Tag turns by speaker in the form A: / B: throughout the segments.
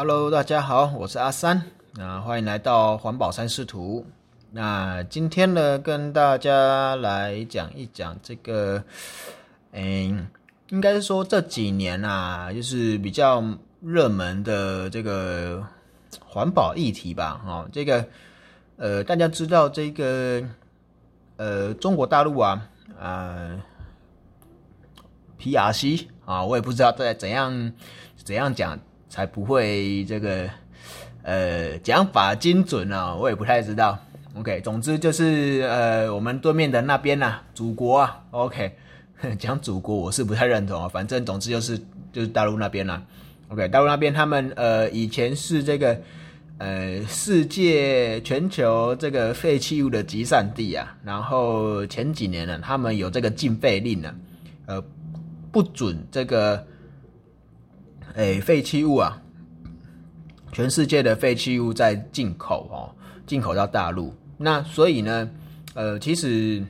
A: Hello，大家好，我是阿三，那欢迎来到环保三视图。那今天呢，跟大家来讲一讲这个，嗯，应该是说这几年啊，就是比较热门的这个环保议题吧。哦，这个，呃，大家知道这个，呃，中国大陆啊，啊，PRC 啊，我也不知道在怎样怎样讲。才不会这个，呃，讲法精准啊，我也不太知道。OK，总之就是呃，我们对面的那边呐，祖国啊。OK，讲祖国我是不太认同啊，反正总之就是就是大陆那边啦。OK，大陆那边他们呃以前是这个呃世界全球这个废弃物的集散地啊，然后前几年呢，他们有这个禁废令呢，呃，不准这个。诶，废弃物啊，全世界的废弃物在进口哦，进口到大陆。那所以呢，呃，其实，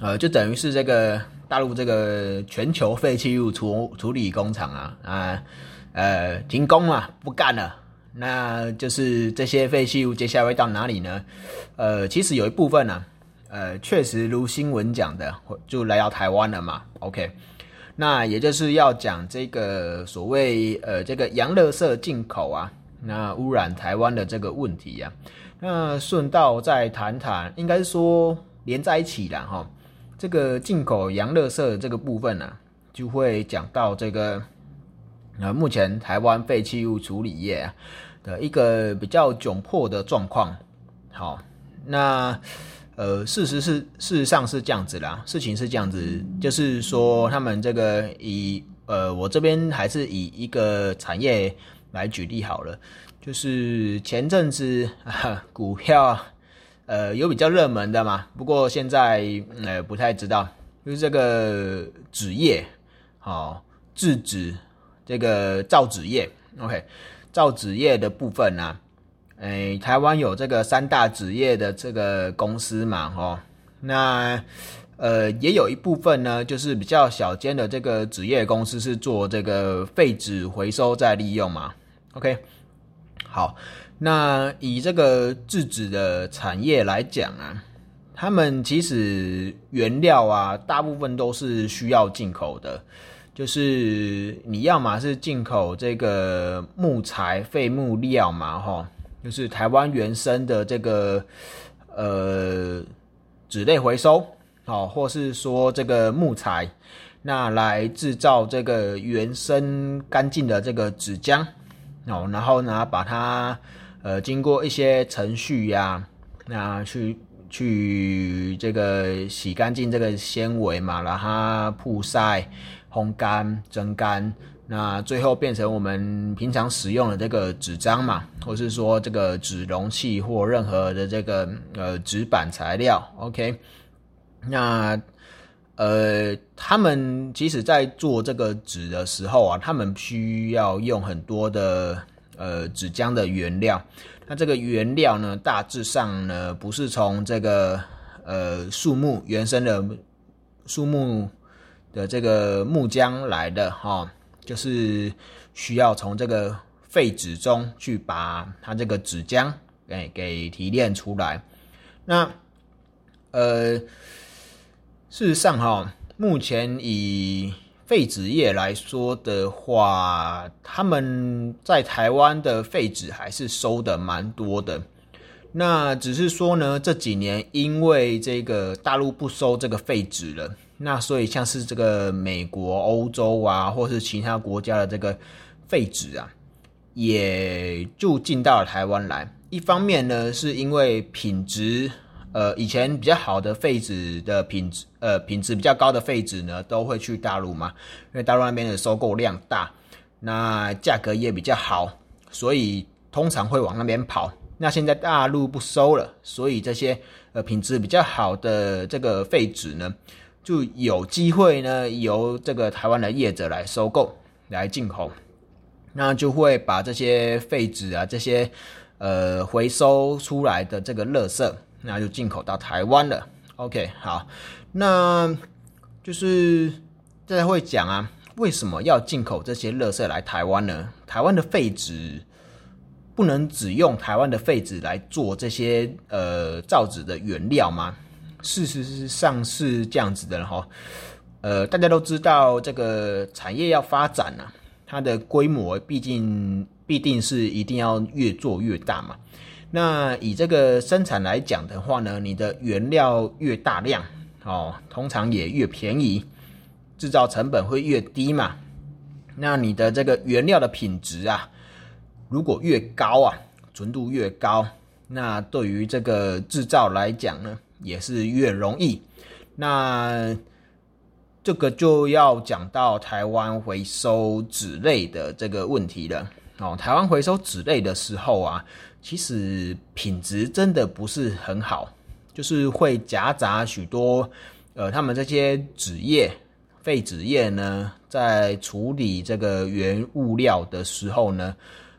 A: 呃，就等于是这个大陆这个全球废弃物处处理工厂啊啊，呃，停工了，不干了。那就是这些废弃物接下来会到哪里呢？呃，其实有一部分呢，呃，确实如新闻讲的，就来到台湾了嘛。OK。那也就是要讲这个所谓呃这个洋垃圾进口啊，那污染台湾的这个问题呀，那顺道再谈谈，应该是说连在一起了哈。这个进口洋垃圾这个部分呢，就会讲到这个呃目前台湾废弃物处理业啊的一个比较窘迫的状况。好，那。呃，事实是事实上是这样子啦，事情是这样子，就是说他们这个以呃，我这边还是以一个产业来举例好了，就是前阵子啊股票呃有比较热门的嘛，不过现在呃不太知道，就是这个纸业，好制纸这个造纸业，OK，造纸业的部分呢。诶，台湾有这个三大纸业的这个公司嘛，吼，那呃也有一部分呢，就是比较小间的这个纸业公司是做这个废纸回收再利用嘛。OK，好，那以这个制纸的产业来讲啊，他们其实原料啊，大部分都是需要进口的，就是你要么是进口这个木材废木料嘛，吼。就是台湾原生的这个呃纸类回收，好，或是说这个木材，那来制造这个原生干净的这个纸浆，哦，然后呢把它呃经过一些程序呀，那去去这个洗干净这个纤维嘛，然后曝晒、烘干、蒸干。那最后变成我们平常使用的这个纸张嘛，或是说这个纸容器或任何的这个呃纸板材料，OK？那呃，他们即使在做这个纸的时候啊，他们需要用很多的呃纸浆的原料。那这个原料呢，大致上呢不是从这个呃树木原生的树木的这个木浆来的哈。就是需要从这个废纸中去把它这个纸浆给给提炼出来。那呃，事实上哈，目前以废纸业来说的话，他们在台湾的废纸还是收的蛮多的。那只是说呢，这几年因为这个大陆不收这个废纸了。那所以像是这个美国、欧洲啊，或是其他国家的这个废纸啊，也就进到了台湾来。一方面呢，是因为品质，呃，以前比较好的废纸的品质，呃，品质比较高的废纸呢，都会去大陆嘛，因为大陆那边的收购量大，那价格也比较好，所以通常会往那边跑。那现在大陆不收了，所以这些呃品质比较好的这个废纸呢。就有机会呢，由这个台湾的业者来收购、来进口，那就会把这些废纸啊、这些呃回收出来的这个垃圾，那就进口到台湾了。OK，好，那就是大家会讲啊，为什么要进口这些垃圾来台湾呢？台湾的废纸不能只用台湾的废纸来做这些呃造纸的原料吗？事实上是这样子的哈。呃，大家都知道这个产业要发展啊，它的规模毕竟必定是一定要越做越大嘛。那以这个生产来讲的话呢，你的原料越大量哦，通常也越便宜，制造成本会越低嘛。那你的这个原料的品质啊，如果越高啊，纯度越高，那对于这个制造来讲呢，也是越容易。那这个就要讲到台湾回收纸类的这个问题了哦。台湾回收纸类的时候啊，其实品质真的不是很好，就是会夹杂许多呃，他们这些纸业、废纸业呢，在处理这个原物料的时候呢，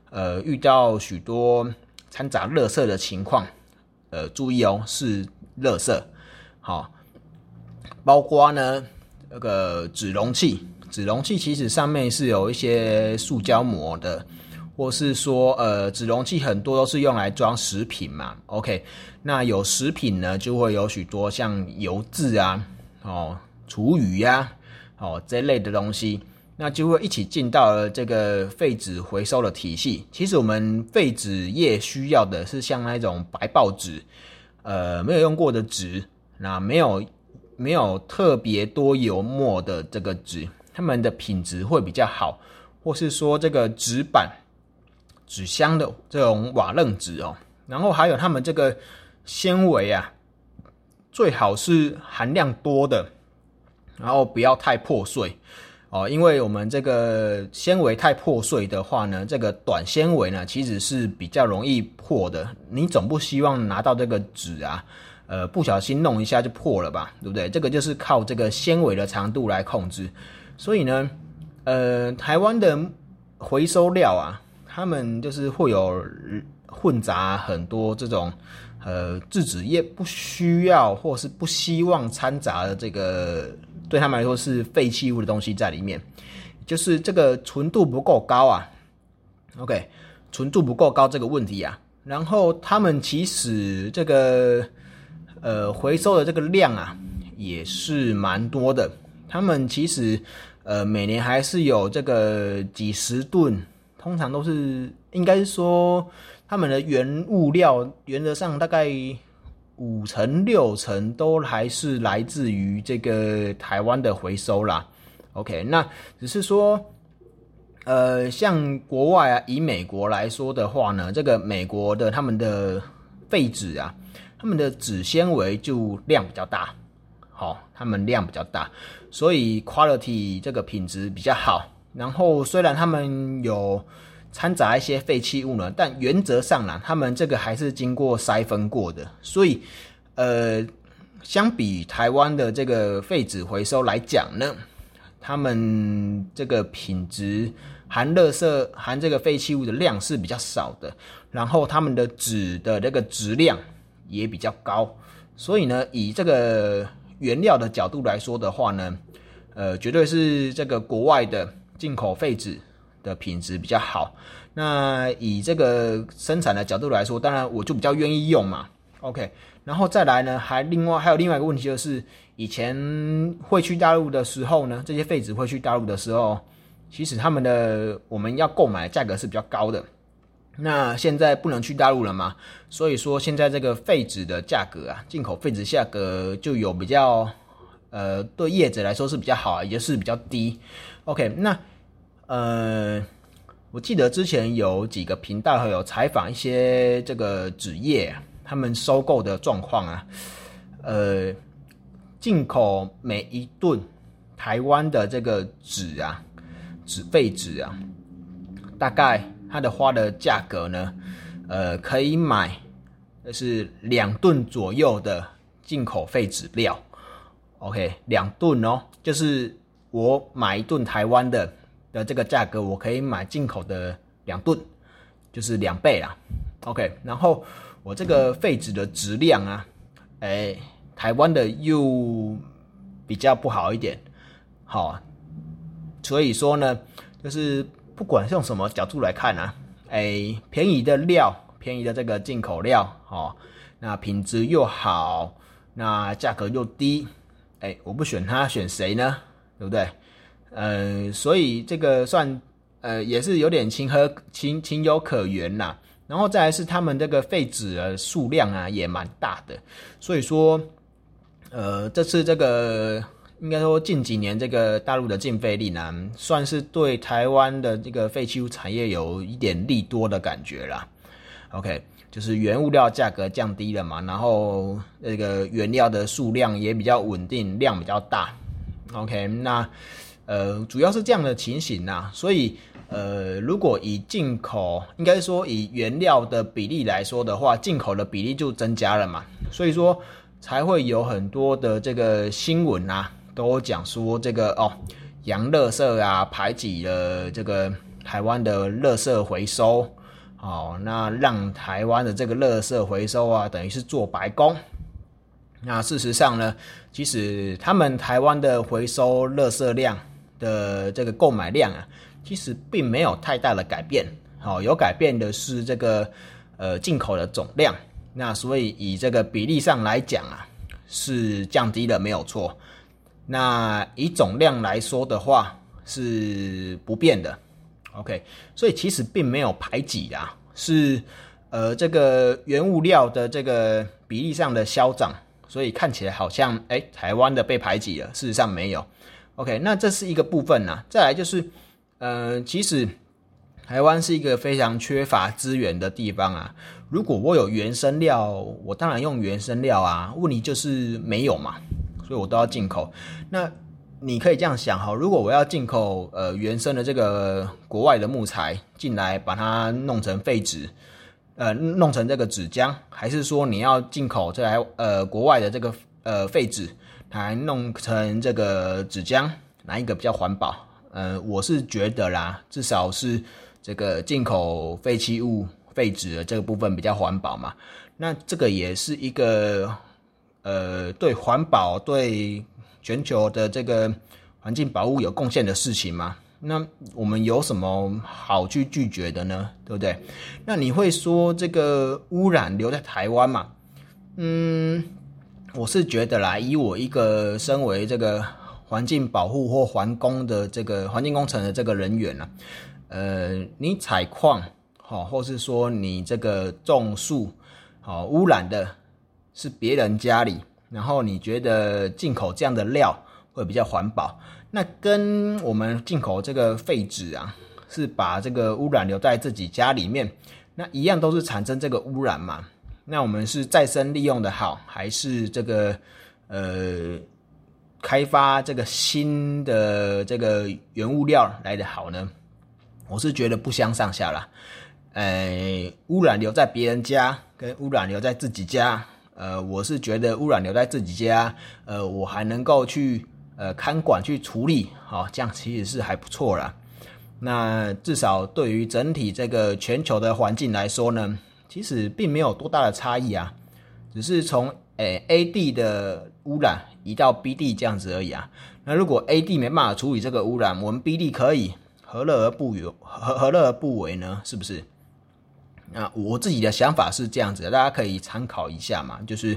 A: 呃，遇到许多掺杂垃圾的情况。呃，注意哦，是垃圾，好，包括呢。那个纸容器，纸容器其实上面是有一些塑胶膜的，或是说，呃，纸容器很多都是用来装食品嘛。OK，那有食品呢，就会有许多像油渍啊、哦、厨余呀、哦这类的东西，那就会一起进到了这个废纸回收的体系。其实我们废纸业需要的是像那种白报纸，呃，没有用过的纸，那没有。没有特别多油墨的这个纸，它们的品质会比较好，或是说这个纸板、纸箱的这种瓦楞纸哦，然后还有它们这个纤维啊，最好是含量多的，然后不要太破碎哦，因为我们这个纤维太破碎的话呢，这个短纤维呢其实是比较容易破的，你总不希望拿到这个纸啊。呃，不小心弄一下就破了吧，对不对？这个就是靠这个纤维的长度来控制。所以呢，呃，台湾的回收料啊，他们就是会有混杂很多这种呃制纸业不需要或是不希望掺杂的这个对他们来说是废弃物的东西在里面，就是这个纯度不够高啊。OK，纯度不够高这个问题啊，然后他们其实这个。呃，回收的这个量啊，也是蛮多的。他们其实，呃，每年还是有这个几十吨，通常都是应该说，他们的原物料原则上大概五成六成都还是来自于这个台湾的回收啦。OK，那只是说，呃，像国外啊，以美国来说的话呢，这个美国的他们的废纸啊。他们的纸纤维就量比较大，好，他们量比较大，所以 quality 这个品质比较好。然后虽然他们有掺杂一些废弃物呢，但原则上呢，他们这个还是经过筛分过的。所以，呃，相比台湾的这个废纸回收来讲呢，他们这个品质含垃圾含这个废弃物的量是比较少的。然后他们的纸的这个质量。也比较高，所以呢，以这个原料的角度来说的话呢，呃，绝对是这个国外的进口废纸的品质比较好。那以这个生产的角度来说，当然我就比较愿意用嘛。OK，然后再来呢，还另外还有另外一个问题就是，以前会去大陆的时候呢，这些废纸会去大陆的时候，其实他们的我们要购买价格是比较高的。那现在不能去大陆了嘛？所以说现在这个废纸的价格啊，进口废纸价格就有比较，呃，对业者来说是比较好，也是比较低。OK，那呃，我记得之前有几个频道有采访一些这个纸业他们收购的状况啊，呃，进口每一吨台湾的这个纸啊，纸废纸啊，大概。它的花的价格呢，呃，可以买，是两吨左右的进口废纸料，OK，两吨哦，就是我买一吨台湾的的这个价格，我可以买进口的两吨，就是两倍啦，OK，然后我这个废纸的质量啊，哎，台湾的又比较不好一点，好，所以说呢，就是不管用什么角度来看啊，哎，便宜的料，便宜的这个进口料，哦，那品质又好，那价格又低，哎，我不选它，选谁呢？对不对？呃，所以这个算呃也是有点情和情情有可原啦。然后再来是他们这个废纸的数量啊也蛮大的，所以说呃这次这个应该说近几年这个大陆的禁废令呢，算是对台湾的这个废弃物产业有一点利多的感觉啦。OK，就是原物料价格降低了嘛，然后那个原料的数量也比较稳定，量比较大。OK，那。呃，主要是这样的情形呐，所以呃，如果以进口，应该说以原料的比例来说的话，进口的比例就增加了嘛，所以说才会有很多的这个新闻啊，都讲说这个哦，洋垃圾啊排挤了这个台湾的垃圾回收，哦，那让台湾的这个垃圾回收啊，等于是做白工。那事实上呢，其实他们台湾的回收垃圾量。的这个购买量啊，其实并没有太大的改变，好，有改变的是这个呃进口的总量，那所以以这个比例上来讲啊，是降低了没有错，那以总量来说的话是不变的，OK，所以其实并没有排挤啊，是呃这个原物料的这个比例上的消长，所以看起来好像哎台湾的被排挤了，事实上没有。OK，那这是一个部分呐。再来就是，呃，其实台湾是一个非常缺乏资源的地方啊。如果我有原生料，我当然用原生料啊。问题就是没有嘛，所以我都要进口。那你可以这样想哈，如果我要进口呃原生的这个国外的木材进来，把它弄成废纸，呃，弄成这个纸浆，还是说你要进口这来呃国外的这个呃废纸？来弄成这个纸浆，哪一个比较环保？呃，我是觉得啦，至少是这个进口废弃物废纸的这个部分比较环保嘛。那这个也是一个呃，对环保、对全球的这个环境保护有贡献的事情嘛。那我们有什么好去拒绝的呢？对不对？那你会说这个污染留在台湾嘛？嗯。我是觉得啦，以我一个身为这个环境保护或环工的这个环境工程的这个人员呢，呃，你采矿好，或是说你这个种树好，污染的是别人家里，然后你觉得进口这样的料会比较环保，那跟我们进口这个废纸啊，是把这个污染留在自己家里面，那一样都是产生这个污染嘛。那我们是再生利用的好，还是这个呃开发这个新的这个原物料来的好呢？我是觉得不相上下啦。呃，污染留在别人家，跟污染留在自己家，呃，我是觉得污染留在自己家，呃，我还能够去呃看管去处理，好，这样其实是还不错啦。那至少对于整体这个全球的环境来说呢？其实并没有多大的差异啊，只是从诶 A 地的污染移到 B 地这样子而已啊。那如果 A 地没办法处理这个污染，我们 B 地可以，何乐而不有？何何乐而不为呢？是不是？那我自己的想法是这样子，大家可以参考一下嘛。就是，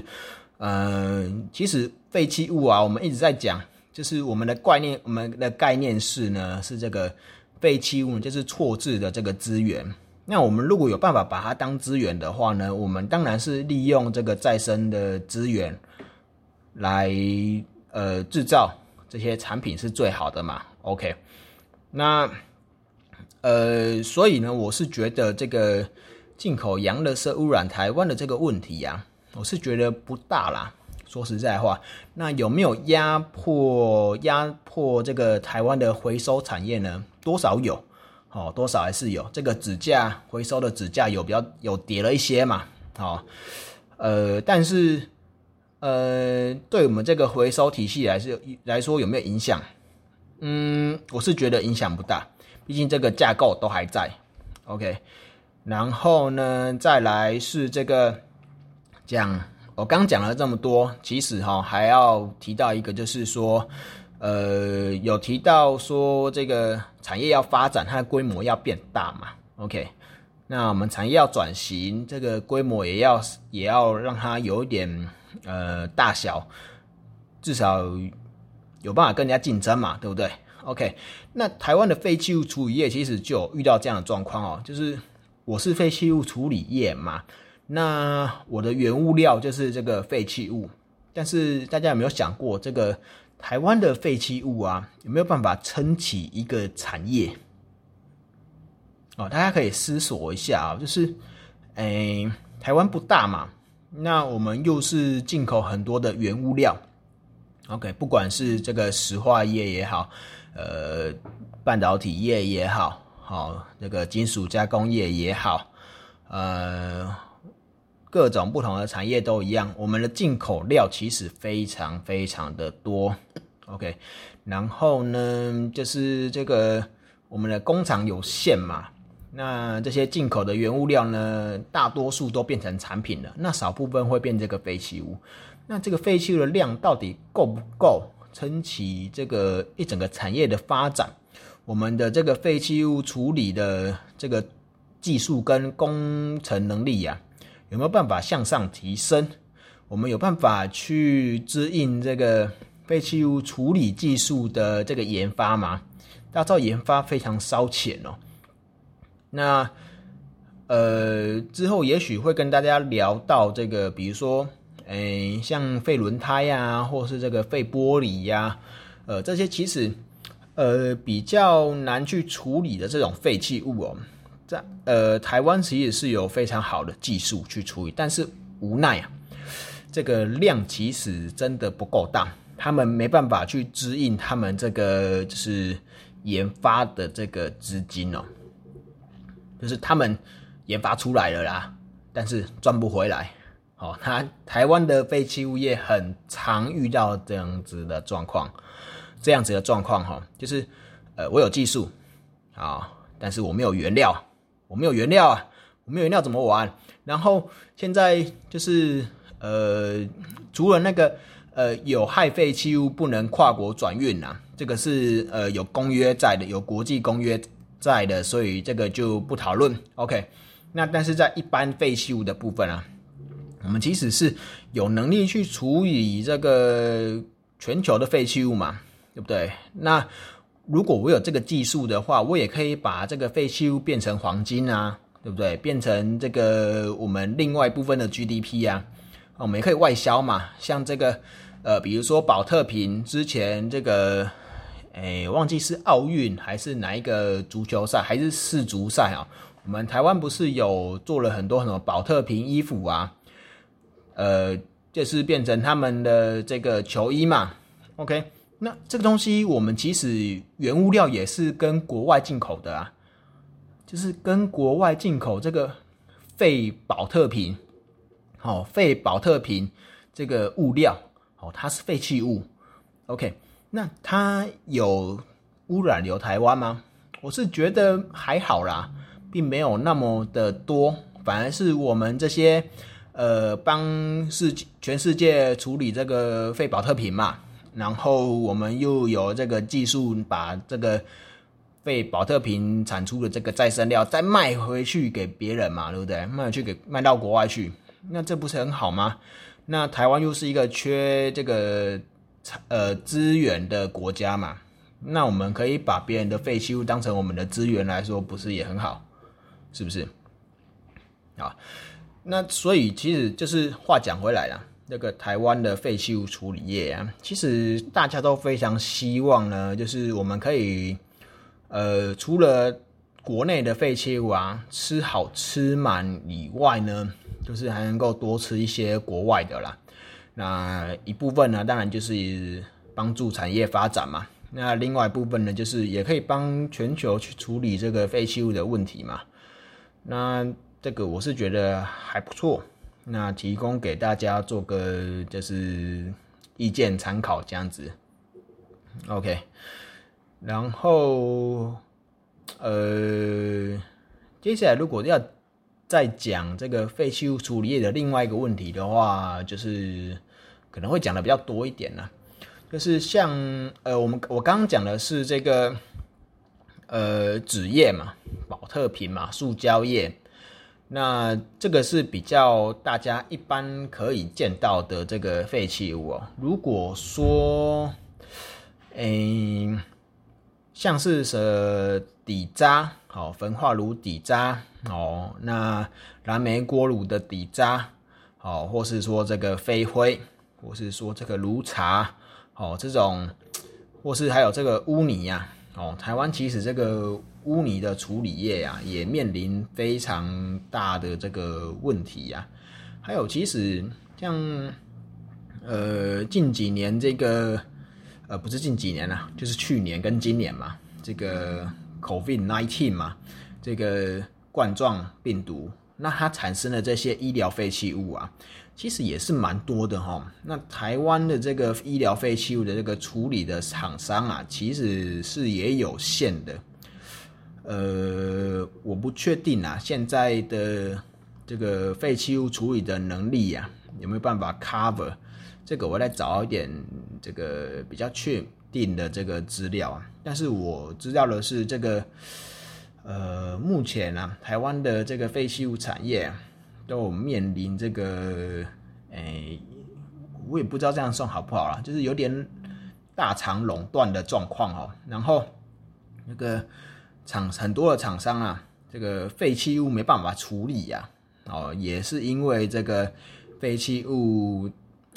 A: 嗯，其实废弃物啊，我们一直在讲，就是我们的概念，我们的概念是呢，是这个废弃物就是错置的这个资源。那我们如果有办法把它当资源的话呢，我们当然是利用这个再生的资源来呃制造这些产品是最好的嘛。OK，那呃，所以呢，我是觉得这个进口洋垃圾污染台湾的这个问题呀，我是觉得不大啦。说实在话，那有没有压迫压迫这个台湾的回收产业呢？多少有。哦，多少还是有这个纸价回收的纸价有比较有跌了一些嘛？好，呃，但是呃，对我们这个回收体系来是来说有没有影响？嗯，我是觉得影响不大，毕竟这个架构都还在。OK，然后呢，再来是这个讲，我刚讲了这么多，其实哈还要提到一个，就是说，呃，有提到说这个产业要发展，它的规模要变大嘛？OK，那我们产业要转型，这个规模也要也要让它有一点呃大小，至少有办法跟人家竞争嘛，对不对？OK，那台湾的废弃物处理业其实就遇到这样的状况哦，就是我是废弃物处理业嘛，那我的原物料就是这个废弃物，但是大家有没有想过这个？台湾的废弃物啊，有没有办法撑起一个产业？哦，大家可以思索一下啊，就是，诶，台湾不大嘛，那我们又是进口很多的原物料，OK，不管是这个石化业也好，呃，半导体业也好，好，那个金属加工业也好，呃。各种不同的产业都一样，我们的进口料其实非常非常的多，OK。然后呢，就是这个我们的工厂有限嘛，那这些进口的原物料呢，大多数都变成产品了，那少部分会变这个废弃物。那这个废弃物的量到底够不够撑起这个一整个产业的发展？我们的这个废弃物处理的这个技术跟工程能力呀？有没有办法向上提升？我们有办法去支应这个废弃物处理技术的这个研发吗？大家知道研发非常烧钱哦。那呃之后也许会跟大家聊到这个，比如说，诶，像废轮胎呀，或是这个废玻璃呀，呃，这些其实呃比较难去处理的这种废弃物哦。在呃，台湾其实是有非常好的技术去处理，但是无奈啊，这个量其实真的不够大，他们没办法去支应他们这个就是研发的这个资金哦，就是他们研发出来了啦，但是赚不回来。哦，他台湾的废弃物业很常遇到这样子的状况，这样子的状况哈，就是呃，我有技术啊，但是我没有原料。我没有原料啊，我没有原料怎么玩？然后现在就是呃，除了那个呃有害废弃物不能跨国转运呐，这个是呃有公约在的，有国际公约在的，所以这个就不讨论。OK，那但是在一般废弃物的部分啊，我们其实是有能力去处理这个全球的废弃物嘛，对不对？那如果我有这个技术的话，我也可以把这个废弃物变成黄金啊，对不对？变成这个我们另外一部分的 GDP 啊，我们也可以外销嘛。像这个，呃，比如说保特瓶之前这个，哎，忘记是奥运还是哪一个足球赛还是世足赛啊？我们台湾不是有做了很多很多保特瓶衣服啊？呃，就是变成他们的这个球衣嘛。OK。那这个东西，我们其实原物料也是跟国外进口的啊，就是跟国外进口这个废保特瓶，好，废保特瓶这个物料，哦，它是废弃物，OK，那它有污染流台湾吗？我是觉得还好啦，并没有那么的多，反而是我们这些呃帮世全世界处理这个废保特瓶嘛。然后我们又有这个技术，把这个废保特瓶产出的这个再生料再卖回去给别人嘛，对不对？卖去给卖到国外去，那这不是很好吗？那台湾又是一个缺这个呃资源的国家嘛，那我们可以把别人的废弃物当成我们的资源来说，不是也很好？是不是？啊，那所以其实就是话讲回来了。这个台湾的废弃物处理业啊，其实大家都非常希望呢，就是我们可以，呃，除了国内的废弃物啊吃好吃满以外呢，就是还能够多吃一些国外的啦。那一部分呢，当然就是帮助产业发展嘛。那另外一部分呢，就是也可以帮全球去处理这个废弃物的问题嘛。那这个我是觉得还不错。那提供给大家做个就是意见参考这样子，OK。然后呃，接下来如果要再讲这个废弃物处理业的另外一个问题的话，就是可能会讲的比较多一点呢。就是像呃，我们我刚刚讲的是这个呃纸业嘛，保特瓶嘛，塑胶业。那这个是比较大家一般可以见到的这个废弃物哦。如果说，诶，像是什底渣，好，焚化炉底渣，哦，那燃煤锅炉的底渣，好，或是说这个飞灰，或是说这个炉茶，哦，这种，或是还有这个污泥呀，哦，台湾其实这个。污泥的处理业啊，也面临非常大的这个问题呀。还有，其实像呃近几年这个呃不是近几年啦，就是去年跟今年嘛，这个 COVID nineteen 嘛，这个冠状病毒，那它产生的这些医疗废弃物啊，其实也是蛮多的哈。那台湾的这个医疗废弃物的这个处理的厂商啊，其实是也有限的。呃，我不确定啊，现在的这个废弃物处理的能力呀，有没有办法 cover？这个我来找一点这个比较确定的这个资料啊。但是我知道的是，这个呃，目前啊，台湾的这个废弃物产业都面临这个，哎，我也不知道这样算好不好啦，就是有点大厂垄断的状况哦。然后那个。厂很多的厂商啊，这个废弃物没办法处理呀，哦，也是因为这个废弃物，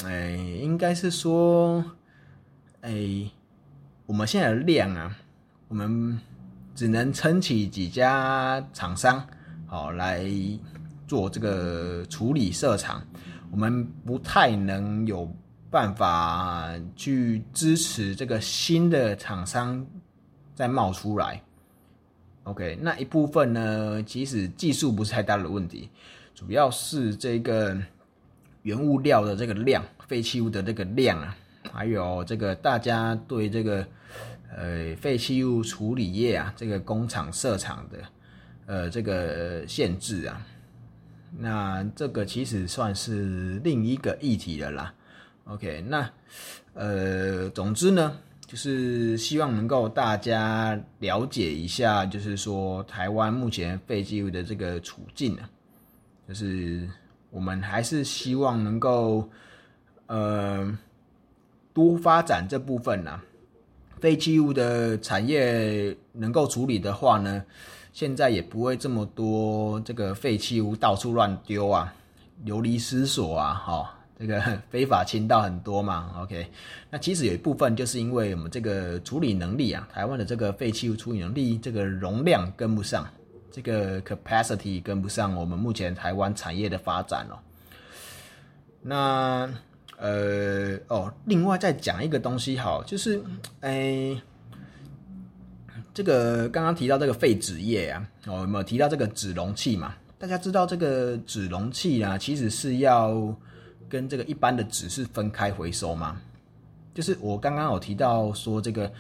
A: 哎，应该是说，哎，我们现在的量啊，我们只能撑起几家厂商，好来做这个处理设厂，我们不太能有办法去支持这个新的厂商再冒出来。OK，那一部分呢，其实技术不是太大的问题，主要是这个原物料的这个量，废弃物的这个量啊，还有这个大家对这个呃废弃物处理业啊，这个工厂设厂的呃这个限制啊，那这个其实算是另一个议题了啦。OK，那呃，总之呢。就是希望能够大家了解一下，就是说台湾目前废弃物的这个处境啊，就是我们还是希望能够呃多发展这部分呐，废弃物的产业能够处理的话呢，现在也不会这么多这个废弃物到处乱丢啊，流离失所啊，哈。这个 非法倾倒很多嘛，OK，那其实有一部分就是因为我们这个处理能力啊，台湾的这个废弃物处理能力，这个容量跟不上，这个 capacity 跟不上我们目前台湾产业的发展哦。那呃哦，另外再讲一个东西好，就是哎，这个刚刚提到这个废纸业啊，哦有没有提到这个纸容器嘛？大家知道这个纸容器啊，其实是要。跟这个一般的纸是分开回收吗？就是我刚刚有提到说这个，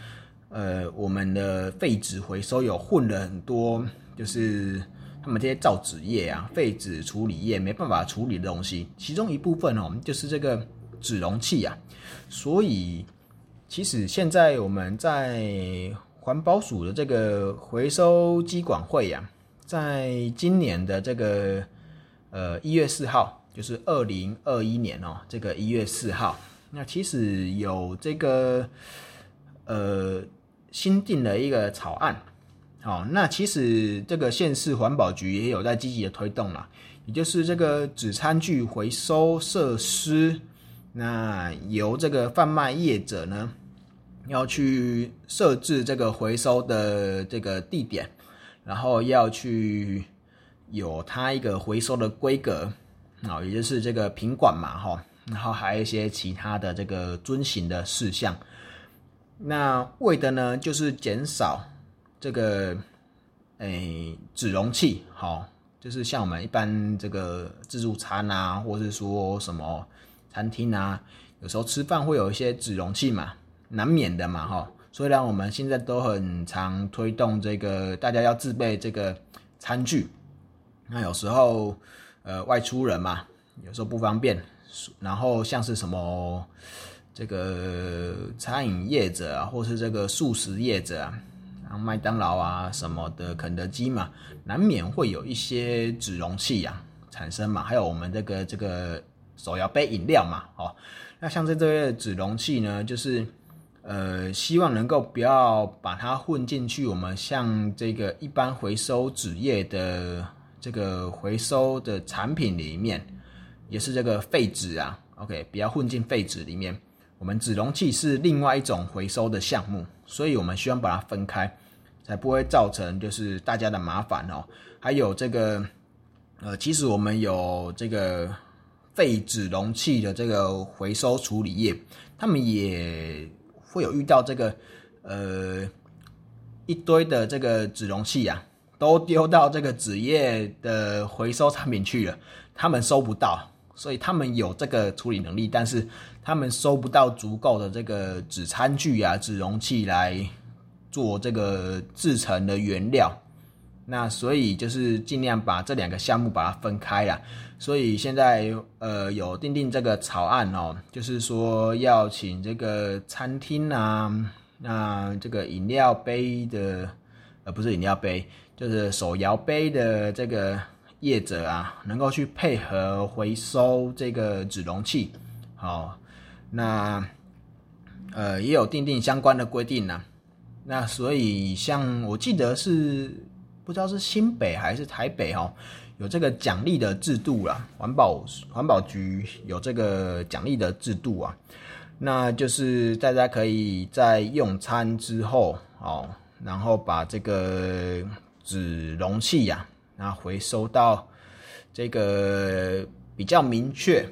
A: 呃，我们的废纸回收有混了很多，就是他们这些造纸业啊、废纸处理业没办法处理的东西，其中一部分哦，就是这个纸容器啊。所以其实现在我们在环保署的这个回收机管会呀，在今年的这个呃一月四号。就是二零二一年哦，这个一月四号，那其实有这个呃新定了一个草案，好，那其实这个县市环保局也有在积极的推动啦，也就是这个纸餐具回收设施，那由这个贩卖业者呢要去设置这个回收的这个地点，然后要去有它一个回收的规格。啊，也就是这个品管嘛，哈，然后还有一些其他的这个遵循的事项。那为的呢，就是减少这个诶纸容器，好，就是像我们一般这个自助餐啊，或是说什么餐厅啊，有时候吃饭会有一些纸容器嘛，难免的嘛，哈。虽然我们现在都很常推动这个，大家要自备这个餐具，那有时候。呃，外出人嘛，有时候不方便。然后像是什么，这个餐饮业者啊，或是这个素食业者啊，像麦当劳啊什么的，肯德基嘛，难免会有一些纸容器啊产生嘛。还有我们这个这个手摇杯饮料嘛，哦，那像这这些纸容器呢，就是呃，希望能够不要把它混进去。我们像这个一般回收纸业的这个回收的产品里面。也是这个废纸啊，OK，不要混进废纸里面。我们纸容器是另外一种回收的项目，所以我们希望把它分开，才不会造成就是大家的麻烦哦。还有这个，呃，其实我们有这个废纸容器的这个回收处理业，他们也会有遇到这个，呃，一堆的这个纸容器啊，都丢到这个纸业的回收产品去了，他们收不到。所以他们有这个处理能力，但是他们收不到足够的这个纸餐具啊、纸容器来做这个制成的原料。那所以就是尽量把这两个项目把它分开了。所以现在呃有定定这个草案哦，就是说要请这个餐厅啊，那这个饮料杯的呃不是饮料杯，就是手摇杯的这个。业者啊，能够去配合回收这个纸容器，好，那呃也有订定相关的规定呢。那所以像我记得是不知道是新北还是台北哦，有这个奖励的制度啦，环保环保局有这个奖励的制度啊。那就是大家可以在用餐之后哦，然后把这个纸容器呀。那回收到这个比较明确、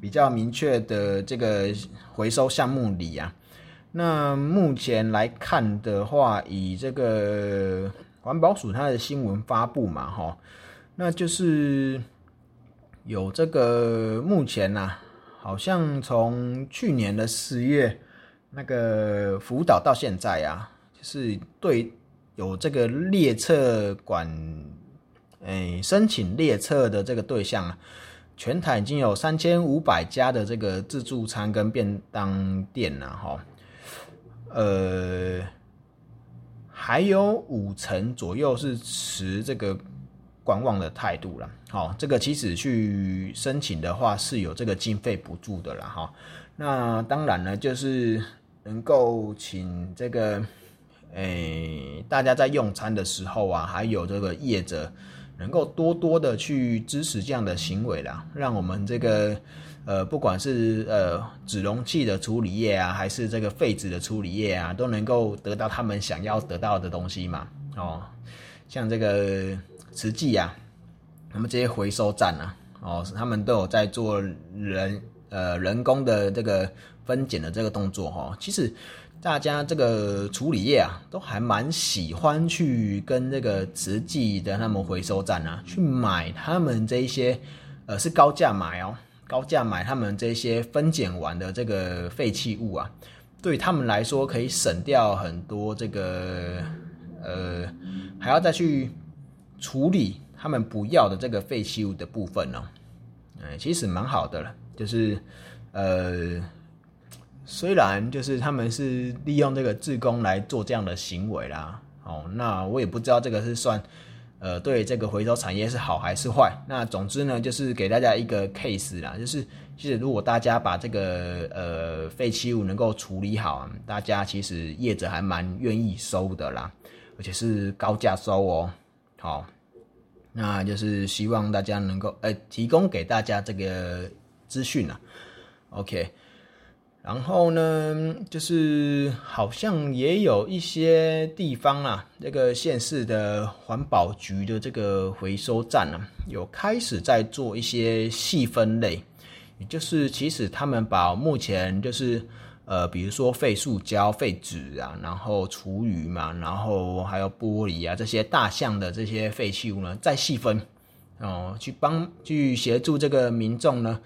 A: 比较明确的这个回收项目里啊，那目前来看的话，以这个环保署它的新闻发布嘛，哈，那就是有这个目前呐，好像从去年的十月那个福岛到现在啊，就是对有这个列车管。哎，申请列册的这个对象啊，全台已经有三千五百家的这个自助餐跟便当店了哈，呃，还有五成左右是持这个观望的态度了。好，这个其实去申请的话是有这个经费补助的了哈。那当然呢，就是能够请这个，哎，大家在用餐的时候啊，还有这个业者。能够多多的去支持这样的行为啦，让我们这个呃，不管是呃纸容器的处理业啊，还是这个废纸的处理业啊，都能够得到他们想要得到的东西嘛。哦，像这个瓷器啊，那么这些回收站啊，哦，他们都有在做人呃人工的这个分拣的这个动作哈。其实。大家这个处理业啊，都还蛮喜欢去跟这个慈济的他们回收站啊，去买他们这一些，呃，是高价买哦，高价买他们这些分拣完的这个废弃物啊，对他们来说可以省掉很多这个，呃，还要再去处理他们不要的这个废弃物的部分哦，哎，其实蛮好的了，就是，呃。虽然就是他们是利用这个自工来做这样的行为啦，哦，那我也不知道这个是算，呃，对这个回收产业是好还是坏。那总之呢，就是给大家一个 case 啦，就是其实如果大家把这个呃废弃物能够处理好，大家其实业者还蛮愿意收的啦，而且是高价收哦。好，那就是希望大家能够呃提供给大家这个资讯啦。OK。然后呢，就是好像也有一些地方啊，这个县市的环保局的这个回收站呢，有开始在做一些细分类，也就是其实他们把目前就是呃，比如说废塑胶、废纸啊，然后厨余嘛，然后还有玻璃啊这些大项的这些废弃物呢，再细分哦，去帮去协助这个民众呢。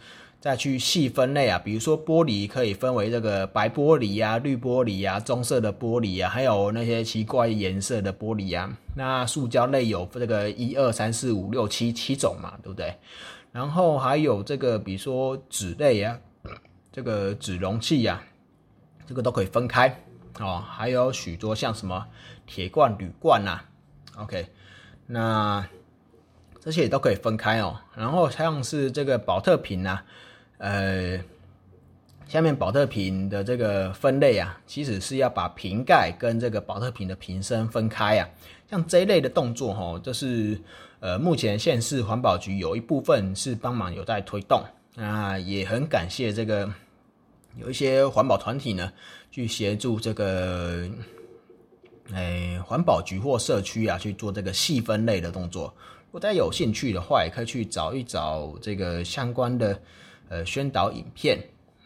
A: 再去细分类啊，比如说玻璃可以分为这个白玻璃啊、绿玻璃啊、棕色的玻璃啊，还有那些奇怪颜色的玻璃啊。那塑胶类有这个一二三四五六七七种嘛，对不对？然后还有这个，比如说纸类啊，这个纸容器呀，这个都可以分开哦。还有许多像什么铁罐、铝罐呐，OK，那这些也都可以分开哦。然后像是这个保特瓶呐，呃，下面保特瓶的这个分类啊，其实是要把瓶盖跟这个保特瓶的瓶身分开啊。像这一类的动作哈，就是呃，目前县市环保局有一部分是帮忙有在推动，那也很感谢这个有一些环保团体呢，去协助这个诶环保局或社区啊去做这个细分类的动作。如果大家有兴趣的话，也可以去找一找这个相关的呃宣导影片，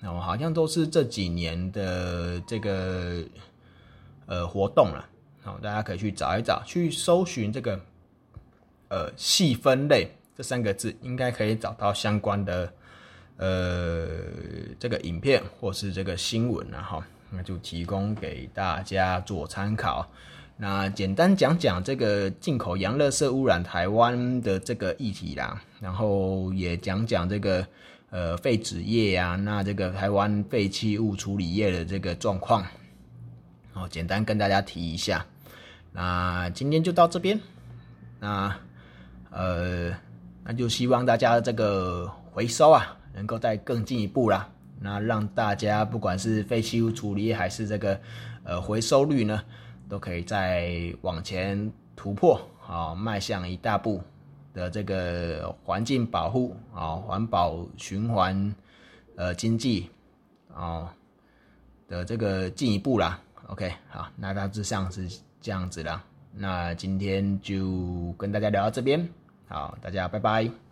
A: 哦，好像都是这几年的这个呃活动了。好，大家可以去找一找，去搜寻这个呃细分类这三个字，应该可以找到相关的呃这个影片或是这个新闻然后那就提供给大家做参考。那简单讲讲这个进口洋垃圾污染台湾的这个议题啦，然后也讲讲这个呃废纸业啊，那这个台湾废弃物处理业的这个状况，哦，简单跟大家提一下。那今天就到这边，那呃，那就希望大家这个回收啊，能够再更进一步啦。那让大家不管是废弃物处理还是这个呃回收率呢，都可以再往前突破，好，迈向一大步的这个环境保护啊，环保循环呃经济啊的这个进一步啦。OK，好，那大致上是。这样子的，那今天就跟大家聊到这边，好，大家拜拜。